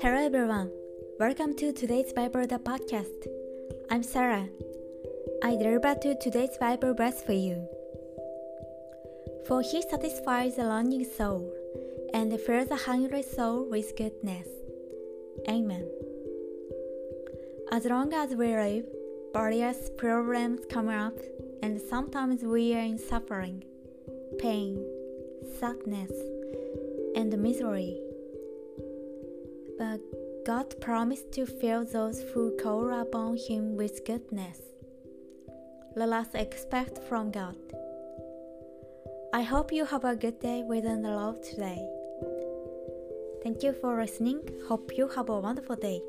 Hello everyone, welcome to today's Bible the podcast. I'm Sarah. I deliver to today's Bible verse for you. For he satisfies the longing soul and fills the hungry soul with goodness. Amen. As long as we live, various problems come up, and sometimes we are in suffering, pain, sadness, and misery. But God promised to fill those who call upon Him with goodness. Let us expect from God. I hope you have a good day within the Lord today. Thank you for listening. Hope you have a wonderful day.